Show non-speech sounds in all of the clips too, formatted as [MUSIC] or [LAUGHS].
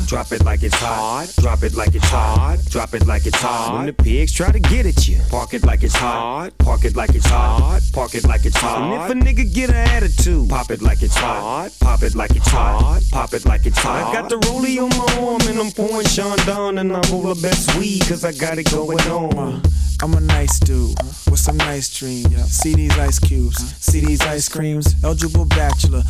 pimps in the crib, ma. Drop it like it's hot. Drop it like it's hot. Drop it like it's hot. When the pigs try to get at you, park it like it's hot. Park it like it's hot. Park it like it's hot. And if a nigga get an attitude, pop it like it's hot. Pop it like it's hot. Pop it like it's hot. I got the rollie on my arm and I'm pouring Sean down and I roll the best weed cause I got it going on. I'm a nice dude with some nice dreams. See these ice cubes, see these ice creams. Eligible bachelor,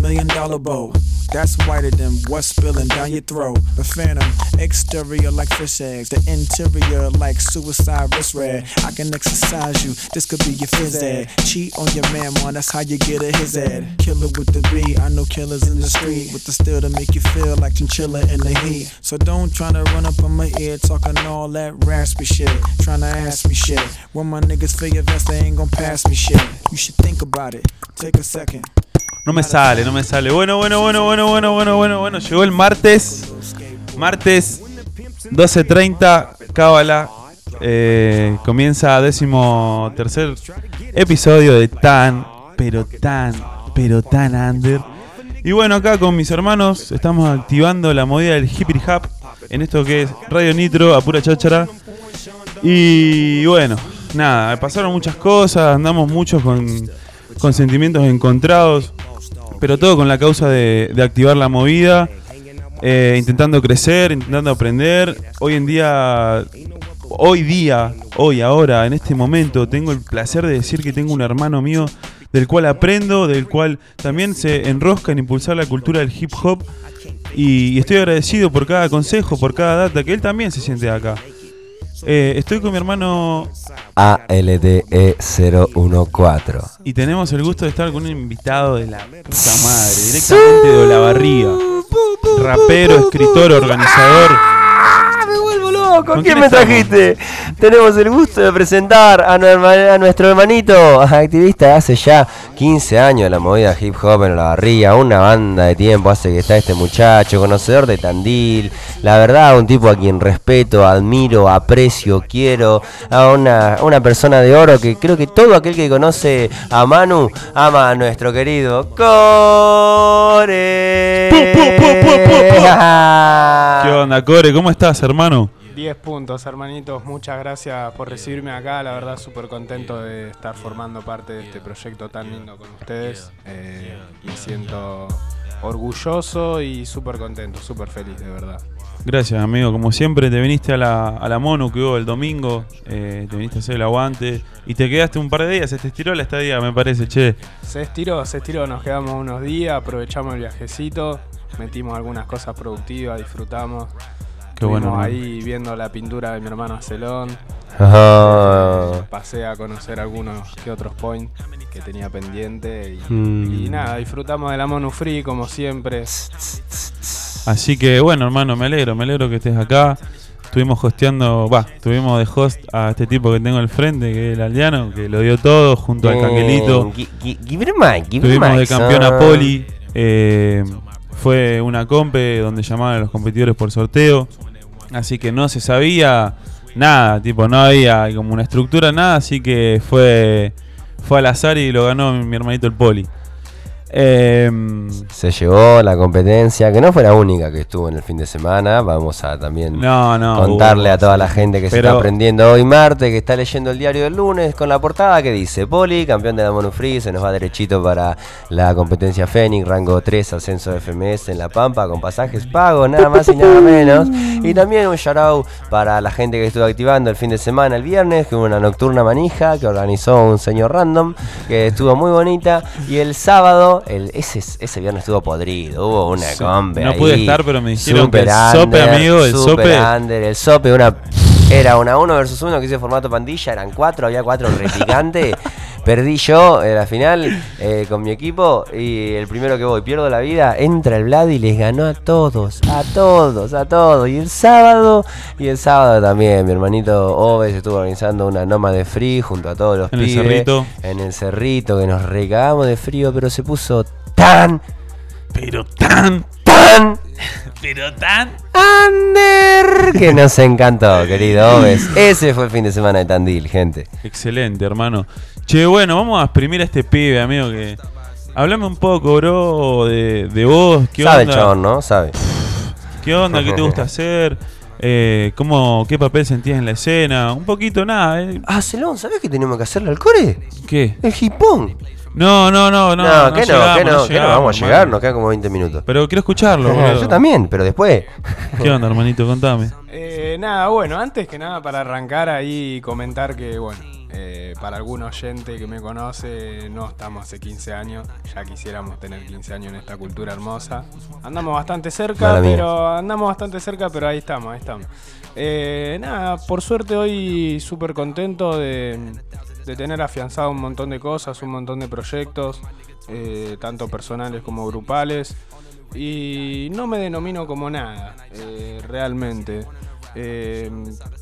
million dollar bow. That's whiter than what's spilling down your throat. The phantom, exterior like fish eggs, the interior like suicide wrist red. I can exercise you, this could be your phys ed. Cheat on your man, man, that's how you get a his ed. Killer with the B, I know killers in the street with the steel to make you feel like chinchilla in the heat. So don't try to run up on my ear talking all that raspy shit. Trying to ask No me sale, no me sale. Bueno, bueno, bueno, bueno, bueno, bueno, bueno, bueno. Llegó el martes. Martes 12.30, Cábala. Eh, comienza décimo tercer episodio de Tan, pero tan, pero tan under. Y bueno, acá con mis hermanos estamos activando la movida del hippie hop en esto que es Radio Nitro a pura cháchara. Y bueno, nada, pasaron muchas cosas, andamos muchos con, sentimientos encontrados, pero todo con la causa de, activar la movida, eh, intentando crecer, intentando aprender. Hoy en día, hoy día, hoy, ahora, en este momento, tengo el placer de decir que tengo un hermano mío del cual aprendo, del cual también se enrosca en impulsar la cultura del hip hop. Y estoy agradecido por cada consejo, por cada data, que él también se siente acá. Eh, estoy con mi hermano ALDE014. y tenemos el gusto de estar con un invitado de la puta madre, directamente de Olavarría. Rapero, escritor, organizador. ¡Ah, me vuelvo loco! ¿Con ¿Quién quién me trajiste? Tenemos el gusto de presentar a, nu- a nuestro hermanito, [LAUGHS] activista de hace ya 15 años de la movida hip hop en la barría, una banda de tiempo hace que está este muchacho, conocedor de Tandil, la verdad, un tipo a quien respeto, admiro, aprecio, quiero, a una, una persona de oro que creo que todo aquel que conoce a Manu ama a nuestro querido Core. [LAUGHS] ¿Qué onda, Core? ¿Cómo estás, hermano? 10 puntos, hermanitos. Muchas gracias por recibirme acá. La verdad, súper contento de estar formando parte de este proyecto tan lindo con ustedes. Eh, me siento orgulloso y súper contento, súper feliz, de verdad. Gracias, amigo. Como siempre, te viniste a la, a la Mono que hubo el domingo. eh, te viniste a hacer el aguante. Y te quedaste un par de días. Se te estiró la estadía, me parece, che. Se estiró, se estiró. Nos quedamos unos días, aprovechamos el viajecito, metimos algunas cosas productivas, disfrutamos. Qué bueno. Estuvimos hermano. ahí viendo la pintura de mi hermano Celón. Ajá. Pasé a conocer algunos que otros points que tenía pendiente. Y, Mm. y nada, disfrutamos de la Monu Free como siempre. Así que bueno, hermano, me alegro, me alegro que estés acá. Estuvimos hosteando, va, estuvimos de host a este tipo que tengo al frente, que es el aldeano, que lo dio todo junto al canguelito. A Estuvimos mic, de campeón a son. Poli. eh, fue una compe donde llamaban a los competidores por sorteo. Así que no se sabía nada, tipo, no había como una estructura, nada. Así que fue, fue al azar y lo ganó mi, mi hermanito el Poli. Eh, Se llevó la competencia, que no fue la única que estuvo en el fin de semana. Vamos a también no, no. contarle a toda la gente que se está aprendiendo hoy martes, que está leyendo el diario del lunes con la portada que dice Poli, campeón de la Monu Free, se nos va derechito para la competencia Fénix, rango 3, ascenso de FMS en La Pampa, con pasajes pagos, nada más y nada menos. Y también un shout out para la gente que estuvo activando el fin de semana, el viernes, que hubo una nocturna manija que organizó un señor random, que estuvo muy bonita. Y el sábado, el, ese, ese viernes estuvo podrido, hubo una Sí. combe No ahí, pude estar, pero me dijeron que el super sope, under, amigo, el sope. under, el sope, una, era una 1 versus 1 que hice formato pandilla, eran 4, había 4 replicante. [LAUGHS] Perdí yo en la final eh, con mi equipo y el primero que voy, pierdo la vida, entra el Vlad y les ganó a todos, a todos, a todos. Y el sábado, y el sábado también, mi hermanito Oves estuvo organizando una noma de free junto a todos los En el cerrito. En el cerrito, que nos recagamos de frío, pero se puso tan, Pero tan, tan pero tan. Under que nos encantó, querido Oves. Ese fue el fin de semana de Tandil, gente. Excelente, hermano. Che, bueno, vamos a exprimir a este pibe, amigo, que Hablame un poco, bro, de, de vos. ¿Qué Sabe el onda? chabón, ¿no? Sabe. ¿Qué onda? ¿Qué te gusta [LAUGHS] hacer? Eh, ¿cómo, ¿Qué papel sentías en la escena? Un poquito nada. eh. Ah, Celón, ¿sabés que tenemos que hacerle al core? ¿Qué? El hipón. No, no, no, no. No, que no, llegamos, que no, que no, llegamos, vamos a llegar, hermano. nos quedan como 20 minutos. Pero quiero escucharlo, boludo. Yo también, pero después. [LAUGHS] ¿Qué onda, hermanito? Contame. Eh, nada, bueno, antes que nada para arrancar ahí comentar que, bueno, eh, para algún oyente que me conoce, no estamos hace 15 años, ya quisiéramos tener 15 años en esta cultura hermosa. Andamos bastante cerca, pero andamos bastante cerca, pero ahí estamos, ahí estamos. Eh, nada, por suerte hoy súper contento de, de tener afianzado un montón de cosas, un montón de proyectos, eh, tanto personales como grupales. Y no me denomino como nada, realmente. Eh,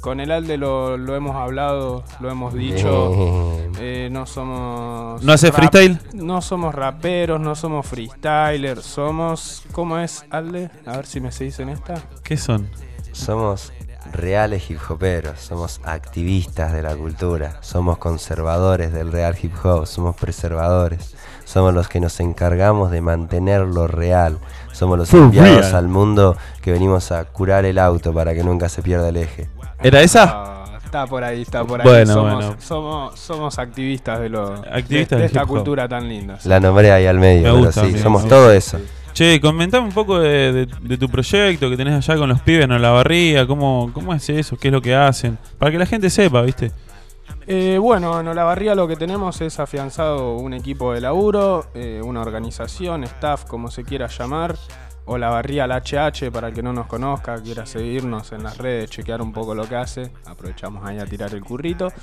con el Alde lo, lo hemos hablado, lo hemos dicho. Bien. eh, no somos. ¿No hace freestyle? No somos raperos, no somos freestylers. Somos. ¿Cómo es, Alde? A ver si me se dice en esta. ¿Qué son? Somos reales hip hoperos, somos activistas de la cultura, somos conservadores del real hip hop, somos preservadores, somos los que nos encargamos de mantener lo real, somos los enviados al mundo que venimos a curar el auto para que nunca se pierda el eje. ¿Era esa? Ah, está por ahí, está por ahí. Bueno, somos, bueno. Somos, somos activistas de, lo, Activistas de, esta cultura tan linda. La nombré ahí al medio, Me pero gusta, sí, somos todo eso. Che, comentame un poco de, de- de tu proyecto que tenés allá con los pibes en la barría. ¿Cómo, ¿Cómo es eso? ¿Qué es lo que hacen? Para que la gente sepa, ¿viste? Eh, bueno, en Olavarría lo que tenemos es afianzado un equipo de laburo, eh, una organización, staff, como se quiera llamar. Olavarría al HH, para el que no nos conozca, quiera seguirnos en las redes, chequear un poco lo que hace. Aprovechamos ahí a tirar el currito. [LAUGHS]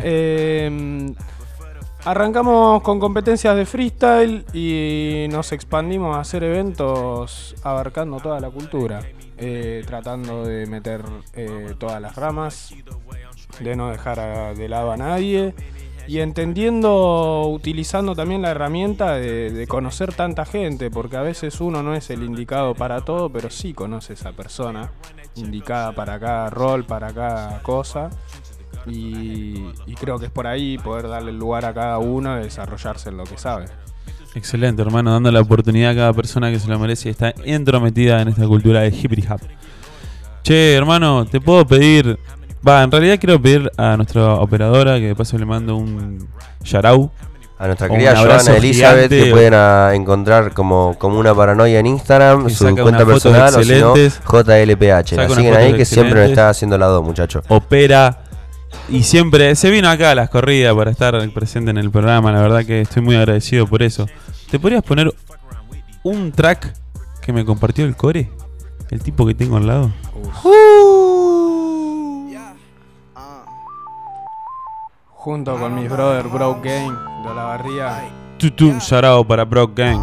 Eh, arrancamos con competencias de freestyle y nos expandimos a hacer eventos abarcando toda la cultura, eh, tratando de meter eh, todas las ramas, de no dejar de lado a nadie y entendiendo, utilizando también la herramienta de, conocer tanta gente, porque a veces uno no es el indicado para todo, pero sí conoce esa persona indicada para cada rol, para cada cosa. Y, creo que es por ahí poder darle lugar a cada uno de desarrollarse en lo que sabe. Excelente, hermano. Dando la oportunidad a cada persona que se lo merece y está entrometida en esta cultura de hip hop. Che, hermano, te puedo pedir. Va, en realidad quiero pedir a nuestra operadora que de paso le mando un yarau. A nuestra querida Joana Elizabeth, gigante. que pueden ah, encontrar como, como una paranoia en Instagram, Que su cuenta personal, o si no. JLPH. La siguen ahí que siempre nos está haciendo la dos, muchachos. opera y siempre se vino acá a las corridas para estar presente en el programa. La verdad que estoy muy agradecido por eso. ¿Te podrías poner un track que me compartió el core? El tipo que tengo al lado. Junto con mis brothers Broke Game de Olavarría. Tutum, shout para Brock Gang.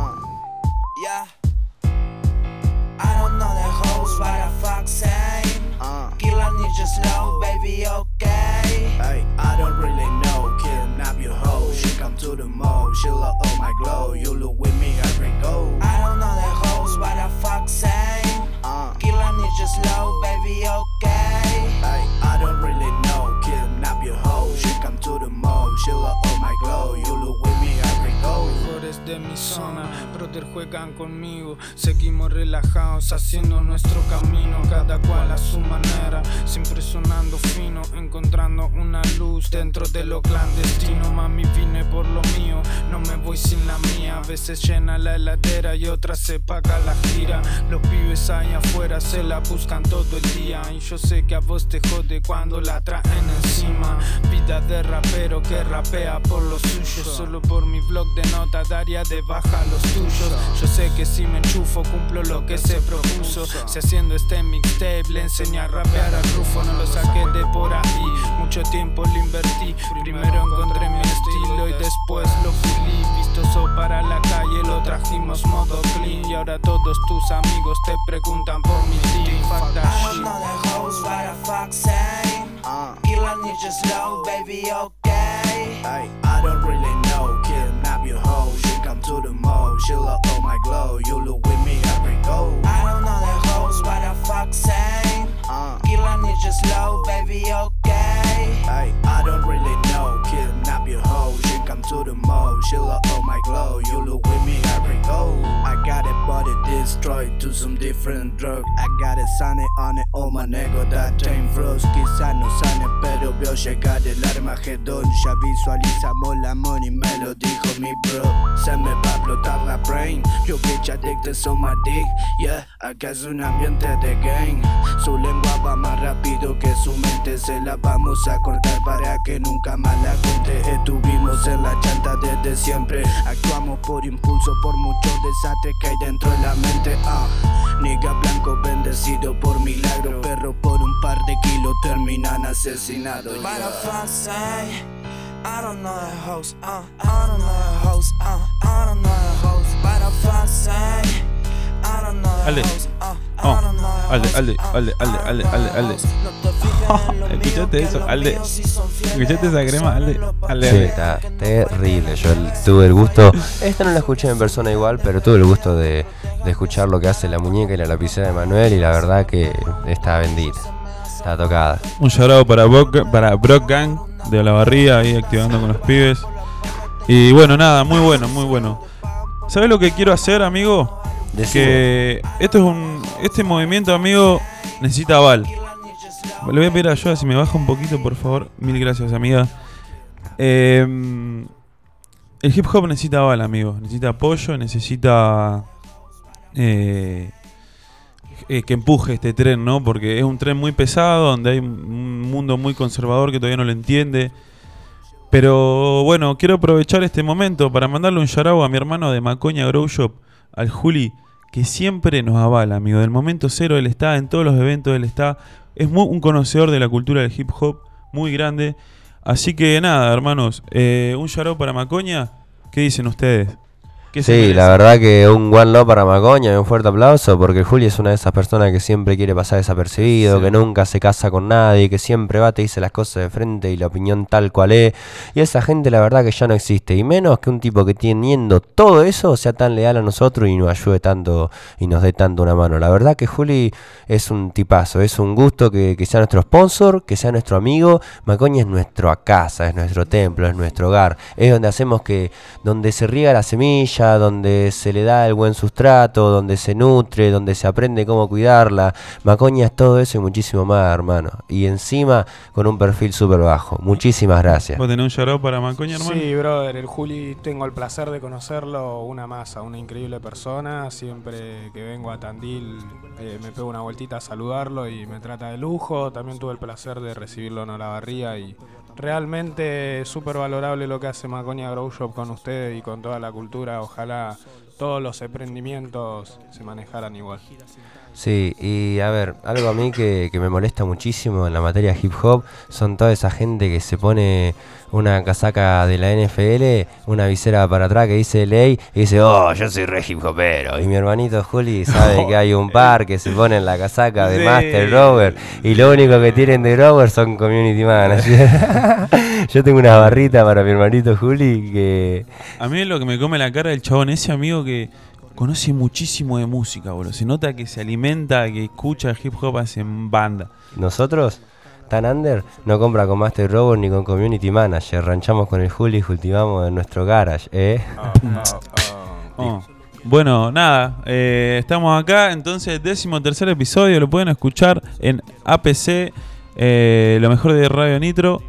Juegan conmigo, seguimos relajados haciendo nuestro camino, cada cual a su manera, siempre sonando fino, encontrando una luz dentro de lo clandestino, mami vine por lo mío, no me voy sin la mía, a veces llena la heladera y otras se paga la gira, los pibes allá afuera se la buscan todo el día. Y yo sé que a vos te jode cuando la traen encima, vida de rapero que rapea por lo suyo, solo por mi blog de nota daría de baja los tuyos. Yo sé que si me enchufo cumplo lo que se propuso. Si haciendo este mixtape le enseñé a rapear al Rufo, no lo saqué de por ahí. Mucho tiempo le invertí. Primero encontré mi estilo y después lo pulí. Vistoso para la calle lo trajimos modo clean. Y ahora todos tus amigos te preguntan por mi team. Fuck that shit. fuck saying. Killer ninja slow, baby, okay. Hey, I don't really know. To the mall. She love all my glow. You look with me, I bring gold. I don't know the hoes, what the fuck saying. Uh. Killer just slow, baby, okay. Hey, I don't really know. Kidnap your hoe. Come to the mall. chill out on my glow. You look with me every go. I got it, body destroyed to some different drug. I got it, sunny on it, oh my nego, that time froze. Quizá no sane, pero veo llegar el Armagedón. Ya visualizamos la money, me lo dijo mi bro. Se me va a explotar la brain. Yo bitch addicted so my dick. Yeah, acá es un ambiente de gang. Su lengua va más rápido que su mente. Se la vamos a cortar para que nunca más la cuente. Estuvimos en la chanta desde siempre. Actuamos por impulso, por mucho desastre que hay dentro de la mente. Ah, nigga blanco bendecido por milagro. Perro por un par de kilos terminan asesinados. Say, I don't know the host, uh, I don't know the host, uh, I don't know the host. But fuck say, I don't know the host, uh, Oh, Alde, Alde, Alde, Alde, Alde, Alde, Alde. [LAUGHS] ¿Escuchaste eso, Alde? ¿Escuchaste esa crema, Alde? Alde, Sí, Alde. está terrible. Yo el- tuve el gusto. Esta no la escuché en persona igual, pero tuve el gusto de, de escuchar lo que hace la muñeca y la lapicera de Manuel. Y la verdad que está bendita. Está tocada. Un llorado para Brock, para Brock Gang de Olavarría, ahí activando con los pibes. Y bueno, nada, muy bueno, muy bueno. ¿Sabes lo que quiero hacer, amigo? Que esto es un, este movimiento, amigo, necesita aval. Le voy a pedir ayuda si me baja un poquito, por favor. Mil gracias, amiga. Eh, el hip hop necesita aval, amigo. Necesita apoyo, necesita eh, eh, que empuje este tren, ¿no? Porque es un tren muy pesado, donde hay un mundo muy conservador que todavía no lo entiende. Pero bueno, quiero aprovechar este momento para mandarle un shout a mi hermano de Macoña Grow Shop, al Juli, que siempre nos avala, amigo. Del momento cero él está, en todos los eventos él está. Es muy, un conocedor de la cultura del hip hop, muy grande. Así que nada, hermanos, eh, un shout para Macoña. ¿Qué dicen ustedes? ¿Qué se Sí, merece? la verdad que un one love para Macoña y un fuerte aplauso porque Juli es una de esas personas que siempre quiere pasar desapercibido, Sí. que nunca se casa con nadie, que siempre va, te dice las cosas de frente y la opinión tal cual es. Y esa gente la verdad que ya no existe. Y menos que un tipo que teniendo todo eso sea tan leal a nosotros y nos ayude tanto y nos dé tanto una mano. La verdad que Juli es un tipazo, es un gusto que, que sea nuestro sponsor, que sea nuestro amigo. Macoña es nuestra casa, es nuestro templo, es nuestro hogar. Es donde hacemos que, donde se riega la semilla, donde se le da el buen sustrato, donde se nutre, donde se aprende cómo cuidarla. Macoña es todo eso y muchísimo más, hermano. Y encima con un perfil súper bajo. Muchísimas gracias. ¿Vos tenés un shout para Macoña, hermano? Sí, brother, el Juli tengo el placer de conocerlo, una masa, una increíble persona. Siempre que vengo a Tandil eh, me pego una vueltita a saludarlo y me trata de lujo. También tuve el placer de recibirlo en Olavarría y realmente súper valorable lo que hace Maconia Grow Shop con ustedes y con toda la cultura. Ojalá todos los emprendimientos se manejaran igual. Sí, y a ver, algo a mí que, que me molesta muchísimo en la materia hip hop son toda esa gente que se pone una casaca de la NFL, una visera para atrás que dice ley y dice, oh, yo soy re hip hopero. Y mi hermanito Juli sabe que hay un par que se pone en la casaca de Sí. Master Rover y lo único que tienen de Rover son community managers. [LAUGHS] yo tengo una barrita para mi hermanito Juli que... A mí lo que me come la cara del chabón, ese amigo que conoce muchísimo de música, boludo. Se nota que se alimenta, que escucha hip hop hace en banda. Nosotros, Tan Under, no compra con Master Rover ni con Community Manager. Ranchamos con el Juli y cultivamos en nuestro garage, ¿eh? [LAUGHS] Oh. Bueno, nada, eh, estamos acá, entonces décimo tercer episodio, lo pueden escuchar en APC, eh, lo mejor de Radio Nitro.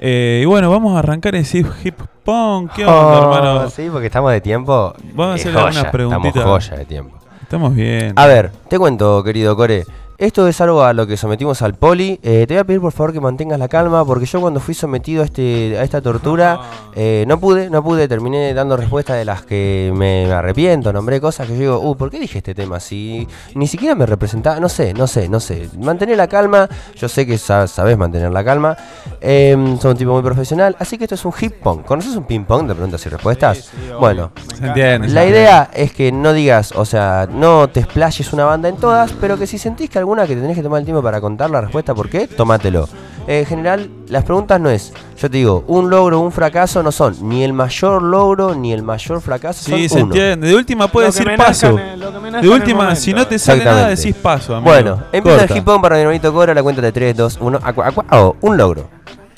Eh, y bueno, vamos a arrancar ese hip punk, ¿qué onda, Oh, hermano? Sí, porque estamos de tiempo. Vamos a joya, algunas preguntitas. Estamos joya de tiempo. Estamos bien. A ver, te cuento, querido Core. Esto es algo a lo que sometimos al poli. Eh, te voy a pedir por favor que mantengas la calma porque yo cuando fui sometido a, este, a esta tortura [LAUGHS] eh, no pude, no pude, terminé dando respuestas de las que me, me arrepiento, nombré cosas que yo digo, uh, ¿por qué dije este tema? Si ni siquiera me representaba, no sé, no sé, no sé. Mantener la calma, yo sé que sa- sabes mantener la calma. Eh, son un tipo muy profesional, así que esto es un hip pong. ¿Conoces un ping pong de preguntas y respuestas? Sí, sí, bueno, Se entiende, la idea es que no digas, o sea, no te explayes una banda en todas, pero que si sentís que alguna que tenés que tomar el tiempo para contar la respuesta por qué, tómatelo. En general, las preguntas no es, yo te digo, un logro o un fracaso no son ni el mayor logro ni el mayor fracaso, Sí, son se uno. entiende. De última que decir paso. en De última, si no te sale nada, decís paso, amigo. Bueno, empieza el hip hop para mi hermanito Cora, la cuenta de 3, 2, 1, acua, acua, oh, un logro.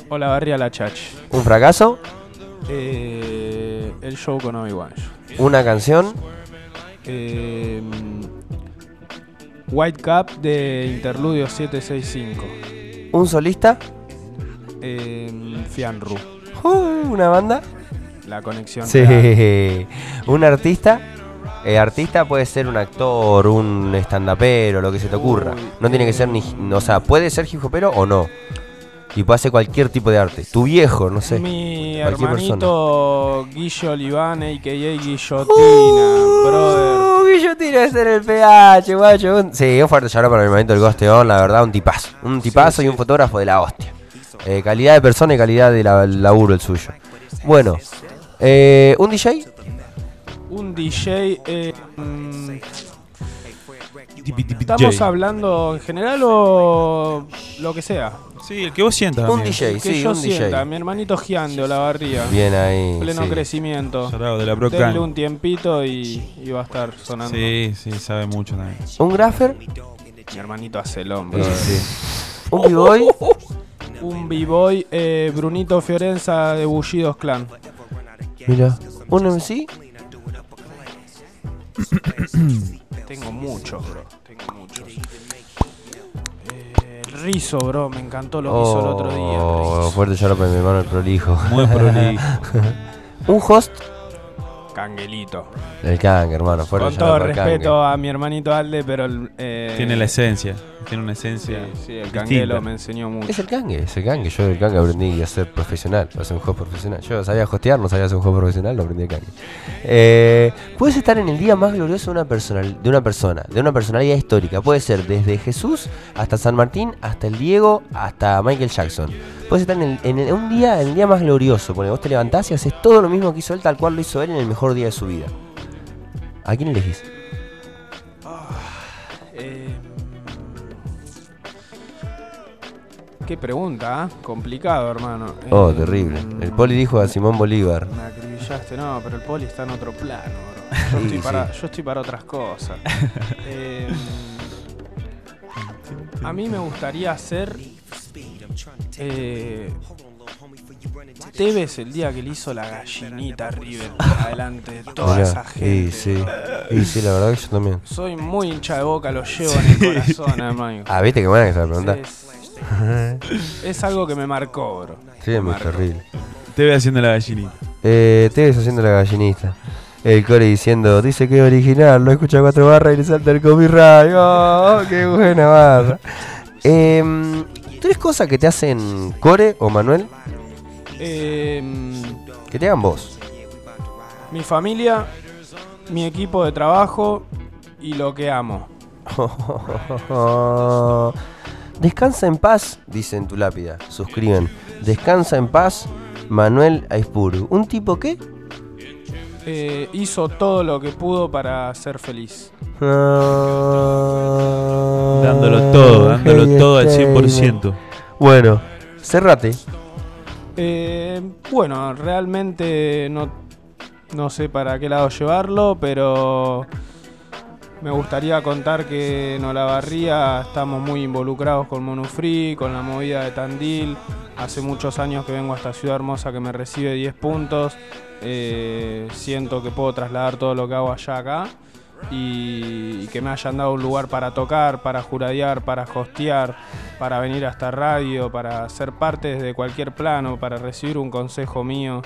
Hola, Barria La Chach. Un fracaso, Eh, el show con Obi-Wan. Una canción. Eh, White Cap de Interludio 765. Un solista. Eh, Fianru, Uh, una banda. la conexión. real. Sí. [LAUGHS] Un artista. Eh, artista puede ser un actor, un estandapero, lo que se te ocurra. Uy, No tiene que ser ni. O sea, puede ser hip hopero o no. Y puede hacer cualquier tipo de arte. Tu viejo, no sé. Mi hermanito Guillo Oliván, a.k.a. Guillotina, brother. Uh, Guillotina es en el PH, guacho. Sí, un fuerte shout para mi hermanito el Gosteón, la verdad, un tipazo. Un tipazo y un fotógrafo de la hostia. Eh, calidad de persona y calidad de la- laburo el suyo. Bueno, eh, ¿un DJ? Un DJ. eh, mm, ¿Estamos hablando en general o lo que sea? Sí, el que vos sientas. Un amigo. DJ, que sí, yo un sienta, DJ. mi hermanito Gian de Olavarría. Bien ahí. Pleno sí. crecimiento. Sarao de la Denle un tiempito y, y va a estar sonando. Sí, sí, sabe mucho también. ¿Un graffer? Mi hermanito Acelón, Sí, brother. sí. [LAUGHS] ¿Un b-boy? Un b-boy, eh, Brunito Fiorenza de Bullidos Clan. Mira. ¿Un MC? Tengo muchos, bro. Muchos. Eh, el Rizo, bro. Me encantó lo que hizo el otro día. Oh, Rizo. fuerte shout para mi hermano el prolijo. Muy prolijo. [LAUGHS] ¿Un host? Canguelito. El Kang, hermano. Fuerte Con todo el respeto a mi hermanito Alde, pero el, eh, Tiene la esencia. Tiene una esencia. sí, el canguelo me enseñó mucho. Es el Kange, es el Kange. Yo del Kange aprendí a ser profesional, a ser un host profesional. Yo sabía hostear, no sabía ser un host profesional, lo aprendí de Kange. Eh, puedes estar en el día más glorioso de una, personal, de una persona, de una personalidad histórica. Puede ser desde Jesús hasta San Martín, hasta el Diego, hasta Michael Jackson. Puedes estar en, el- en el- un día, en el día más glorioso, porque vos te levantás y haces todo lo mismo que hizo él, tal cual lo hizo él en el mejor día de su vida. ¿A quién elegís? Eh, qué pregunta, ¿ah? complicado, hermano. Oh, Eh, terrible. El poli dijo a Simón Bolívar. Me acribillaste, no, pero el poli está en otro plano, bro. [LAUGHS] Yo, Sí, estoy, para, sí. yo estoy para otras cosas. [LAUGHS] Eh, a mí me gustaría hacer. Eh, Tevez el día que le hizo la gallinita a River [LAUGHS] adelante de toda Mirá, esa gente. y sí, y sí, la verdad que yo también. Soy muy hincha de boca, lo llevo en el corazón, hermano. Ah, viste que buena que se la pregunta. Es, es algo que me marcó, bro. Sí, Me es muy marcó. terrible. Te voy haciendo la gallinita. Eh, te ves haciendo la gallinista. El core diciendo, dice que es original, lo escucha cuatro barras y le salta el copyright. ¡Oh, qué buena barra! Em, ¿Tres cosas que te hacen core o Manuel? Eh, Que te hagan vos. mi familia, mi equipo de trabajo y lo que amo. [LAUGHS] Descansa en paz, dice en tu lápida. Suscriben. Descansa en paz, Manuel Aispuru. ¿Un tipo qué? Eh, hizo todo lo que pudo para ser feliz. Dándolo Dándolo todo, dándolo todo al 100%. Bueno, cerrate. Eh, bueno, realmente no, no sé para qué lado llevarlo, pero me gustaría contar que en Olavarría estamos muy involucrados con Monufree, con la movida de Tandil. Hace muchos años que vengo a esta ciudad hermosa que me recibe 10 puntos. Eh, siento que puedo trasladar todo lo que hago allá acá. Y, y que me hayan dado un lugar para tocar, para juradear, para hostear, para venir a esta radio, para ser parte desde cualquier plano, para recibir un consejo mío.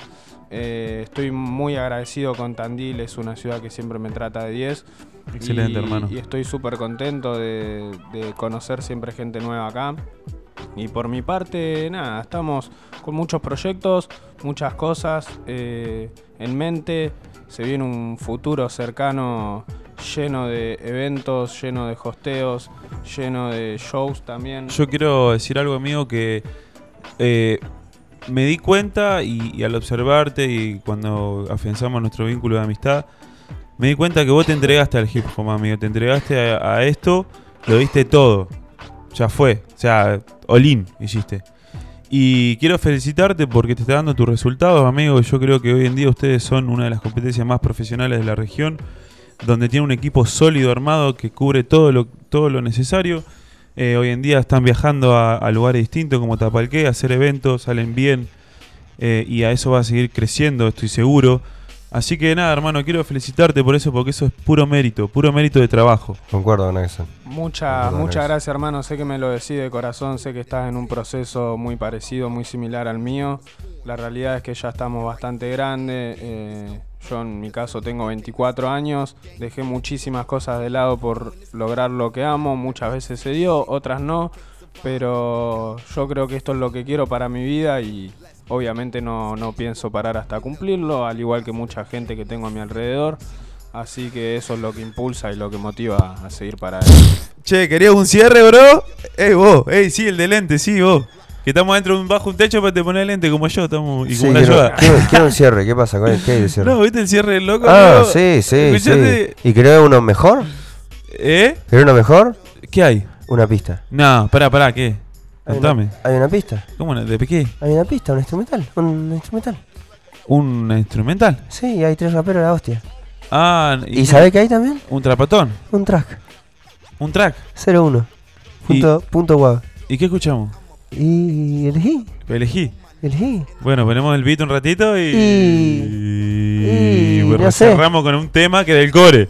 Eh, estoy muy agradecido con Tandil, es una ciudad que siempre me trata de 10. Excelente, Y- hermano. Y estoy súper contento de, de conocer siempre gente nueva acá. Y por mi parte, nada, estamos con muchos proyectos, muchas cosas eh, en mente. Se viene un futuro cercano lleno de eventos, lleno de hosteos, lleno de shows también. Yo quiero decir algo, amigo, que eh, me di cuenta y, al observarte y cuando afianzamos nuestro vínculo de amistad, me di cuenta que vos te entregaste al hip hop, amigo. Te entregaste a, esto, lo diste todo. Ya fue. O sea, all-in hiciste. Y quiero felicitarte porque te está dando tus resultados, amigo. Yo creo que hoy en día ustedes son una de las competencias más profesionales de la región, donde tiene un equipo sólido armado que cubre todo lo, todo lo necesario. Eh, hoy en día están viajando a, a lugares distintos como Tapalqué, a hacer eventos, salen bien eh, y a eso va a seguir creciendo, estoy seguro. Así que nada, hermano, quiero felicitarte por eso, porque eso es puro mérito, puro mérito de trabajo. Concuerdo con eso. Muchas, muchas gracias hermano, sé que me lo decís de corazón, sé que estás en un proceso muy parecido, muy similar al mío. La realidad es que ya estamos bastante grandes, eh, yo en mi caso tengo 24 años, dejé muchísimas cosas de lado por lograr lo que amo, muchas veces se dio, otras no, pero yo creo que esto es lo que quiero para mi vida y obviamente no, no pienso parar hasta cumplirlo, al igual que mucha gente que tengo a mi alrededor. Así que eso es lo que impulsa y lo que motiva a seguir para adelante. Che, ¿querías un cierre, bro? Ey, vos, ey, sí, el de lente, sí, vos. Que estamos dentro de un bajo un techo para te poner lente como yo, estamos. Y como la quiero, ayuda. quiero- [LAUGHS] quiero un cierre. ¿Qué pasa con él? ¿Qué hay de cierre? No, ¿viste el cierre del loco? ah, sí, sí, ¿Escuchaste? sí. ¿Y querés uno mejor? ¿Eh? ¿Querés uno mejor? ¿Qué hay? Una pista. No, pará, pará, ¿qué? Hay Contame. una, hay una pista. ¿Cómo? ¿De qué? Hay una pista, un instrumental. Un instrumental. ¿Un instrumental? Sí, hay tres raperos de la hostia. Ah, ¿Y, sabés qué hay también? Un trapatón. Un track. Un track. 01. Punto, punto guau. ¿Y qué escuchamos? Y elegí. Elegí. Elegí. Bueno, ponemos el beat un ratito y. Y- bueno, no sé. cerramos con un tema que del core.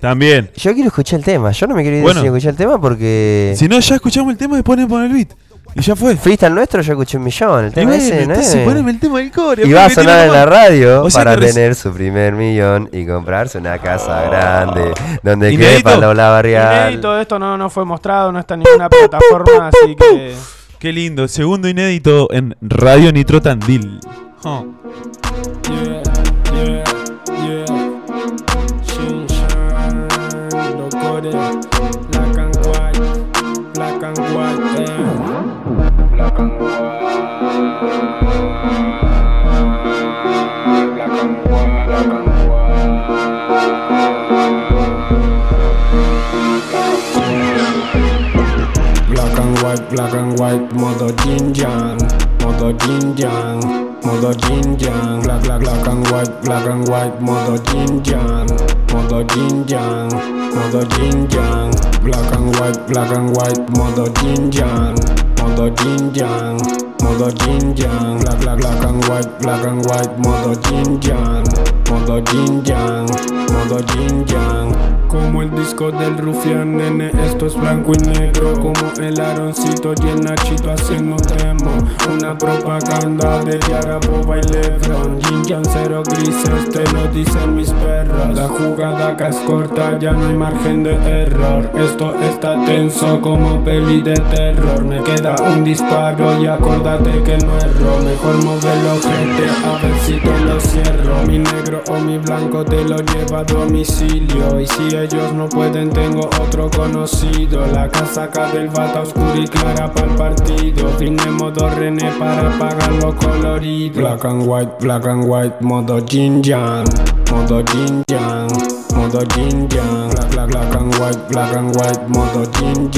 También. Yo quiero escuchar el tema. Yo no me quiero ir Bueno. sin escuchar el tema porque. Si no, ya escuchamos el tema y después ponemos el beat. Y ya fue. Freestyle nuestro yo escuché un millón. El Y tema bueno, ese, ¿no? entonces es? poneme el tema del core. Y va a sonar en la radio O sea para tener su primer millón y comprarse una casa grande donde quepa la barrial. Inédito esto no, no fue mostrado, no está en ninguna plataforma, así que Qué lindo. Segundo inédito en Radio Nitro Tandil. Yeah, yeah, yeah. Shin Shan, los core, black and white, black and white. Black and white, black and white, black and white. Black and white, modo yin yang, modo yin yang, modo yin yang, black, black, black and white, black and white, modo yin yang, modo yin yang, modo yin yang, black and white, black and white, modo yin yang, modo yin yang, modo yin yang, black, black, black and white, black and white, modo yin yang, modo yin yang, modo yin yang. Como el disco del rufián, nene, esto es blanco y negro. Como el aroncito y el nachito haciendo demo. Una propaganda de Yara, Boba y Lebron. Yin Yang, cero grises, te lo dicen mis perros. La jugada acá es corta, ya no hay margen de error. Esto está tenso como peli de terror. Me queda un disparo y acordate que no erro Mejor mover los gente, a ver si te lo cierro. Mi negro o mi blanco te lo lleva a domicilio. Y si ellos no pueden tengo otro conocido. La casaca del bata oscura y clara para el partido. Vine modo René para apagar lo colorido. Black and white, black and white, modo yin yang Modo yang, modo yang Black, black, black and white, black and white, modo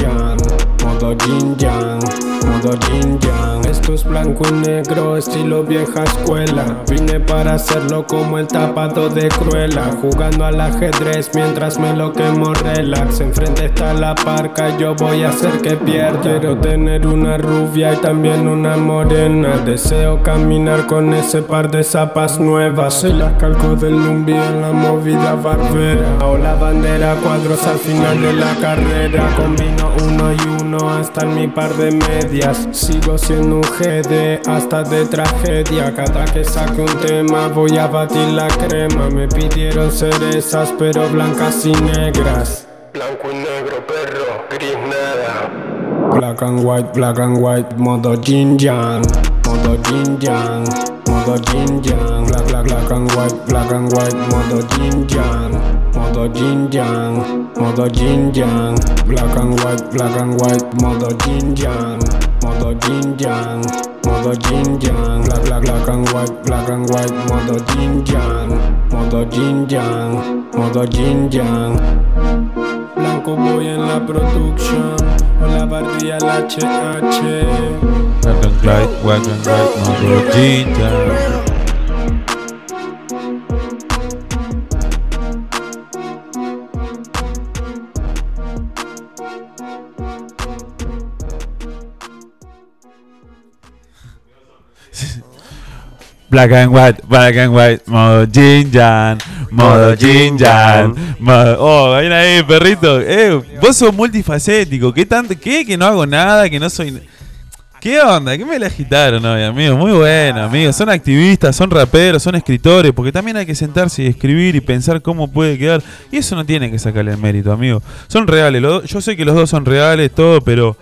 yang Modo yin yang, modo yin yang. Esto es blanco y negro, estilo vieja escuela. Vine para hacerlo como el tapado de Cruella. Jugando al ajedrez mientras me lo quemo relax. Enfrente está la parca, yo voy a hacer que pierda. Quiero tener una rubia y también una morena. Deseo caminar con ese par de zapas nuevas. Soy la calco del Lumbi en la movida barbera. O la bandera cuadros al final de la carrera. Combino uno y uno hasta en mi par de medias. Sigo siendo un GD hasta de tragedia. Cada que saque un tema voy a batir la crema. Me pidieron cerezas pero blancas y negras. Blanco y negro perro, gris nada. Black and white, black and white, modo yin yang, modo yin yang, modo yin yang, black, black, black and white, black and white, modo yin yang, modo yin yang, modo yin yang, black and white, black and white, modo yin yang, modo yin yang, modo yin yang, black, black, black and white, black and white, modo yin yang, modo yin yang, modo yin yang. Blanco voy en la producción, la barbilla el HH. Black and white, black and white, modo ginger. Black and white, black and white, modo Jinjan, modo Jinjan. modo- Oh, ven ahí, perrito. Eh, vos sos multifacético. ¿Qué tanto? ¿Qué? Que no hago nada, que no soy. ¿Qué onda? ¿Qué me la agitaron hoy, amigo? Muy bueno, amigos. Son activistas, son raperos, son escritores, porque también hay que sentarse y escribir y pensar cómo puede quedar. Y eso no tiene que sacarle el mérito, amigo. Son reales. yo sé que los dos son reales, todo, pero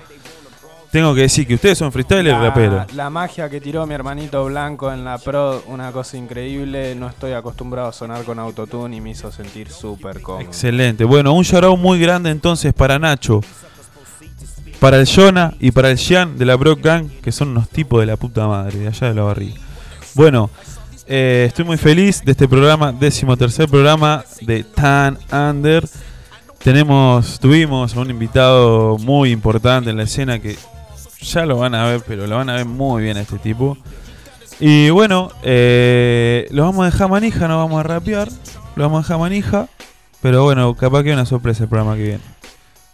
tengo que decir que ustedes son freestyle y rapero. La magia que tiró mi hermanito Blanco en la pro, una cosa increíble. No estoy acostumbrado a sonar con autotune y me hizo sentir súper cómodo. Excelente. Bueno, un shout muy grande entonces para Nacho, para el Jonah y para el Jean de la Brock Gang, que son unos tipos de la puta madre, de allá de la barriga. Bueno, eh, estoy muy feliz de este programa, décimo tercer programa de Tan Under. Tenemos, tuvimos a un invitado muy importante en la escena que ya lo van a ver, pero lo van a ver muy bien este tipo. Y bueno, eh, lo vamos a dejar manija, no vamos a rapear, lo vamos a dejar manija. Pero bueno, capaz que hay una sorpresa el programa que viene.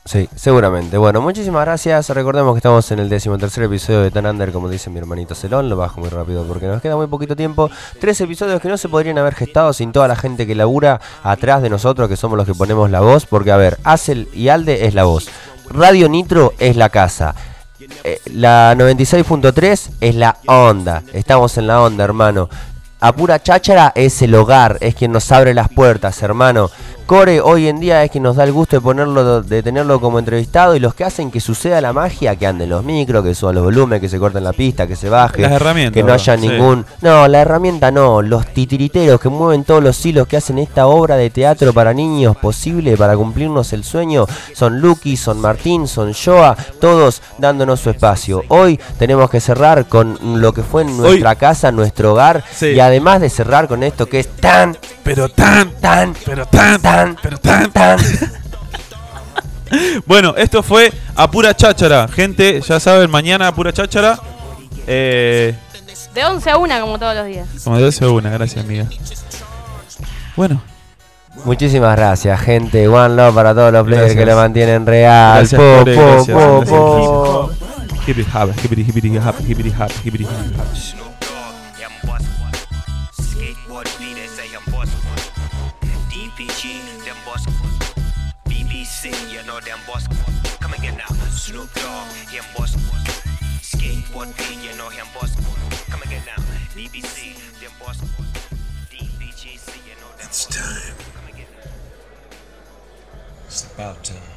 Sí, seguramente. Bueno, muchísimas gracias. Recordemos que estamos en el decimotercer episodio de Tan Under, como dice mi hermanito Celón. Lo bajo muy rápido porque nos queda muy poquito tiempo. Tres episodios que no se podrían haber gestado sin toda la gente que labura atrás de nosotros, que somos los que ponemos la voz. Porque, a ver, Acel y Alde es la voz. Radio Nitro es la casa. Eh, la 96.3 es la onda. Estamos en la onda, hermano. A pura cháchara es el hogar, es quien nos abre las puertas, hermano. Core hoy en día es quien nos da el gusto de ponerlo, de tenerlo como entrevistado y los que hacen que suceda la magia, que anden los micros, que suban los volúmenes, que se corten la pista, que se baje, Las herramientas, que no haya Sí. ningún, no, la herramienta no, los titiriteros que mueven todos los hilos que hacen esta obra de teatro para niños posible para cumplirnos el sueño son Lucky, son Martín, son Joa, todos dándonos su espacio. Hoy tenemos que cerrar con lo que fue nuestra casa, nuestro hogar Sí. y además de cerrar con esto que es tan, Pero tan, tan, pero tan, tan, pero tan. tan. Bueno, esto fue a pura cháchara. Gente, ya saben, mañana a pura cháchara. Eh, De 11 a 1 como todos los días. como de 12 a 1, gracias, amiga. Bueno, Muchísimas gracias, gente. One love para todos los players Gracias. que le mantienen real. Gracias, Po, po, gracias, po, po. keep it hap, keep it, keep it hap, keep BBC, them boss one. DPG, you know them It's boss one. time. Come again now. It's about time.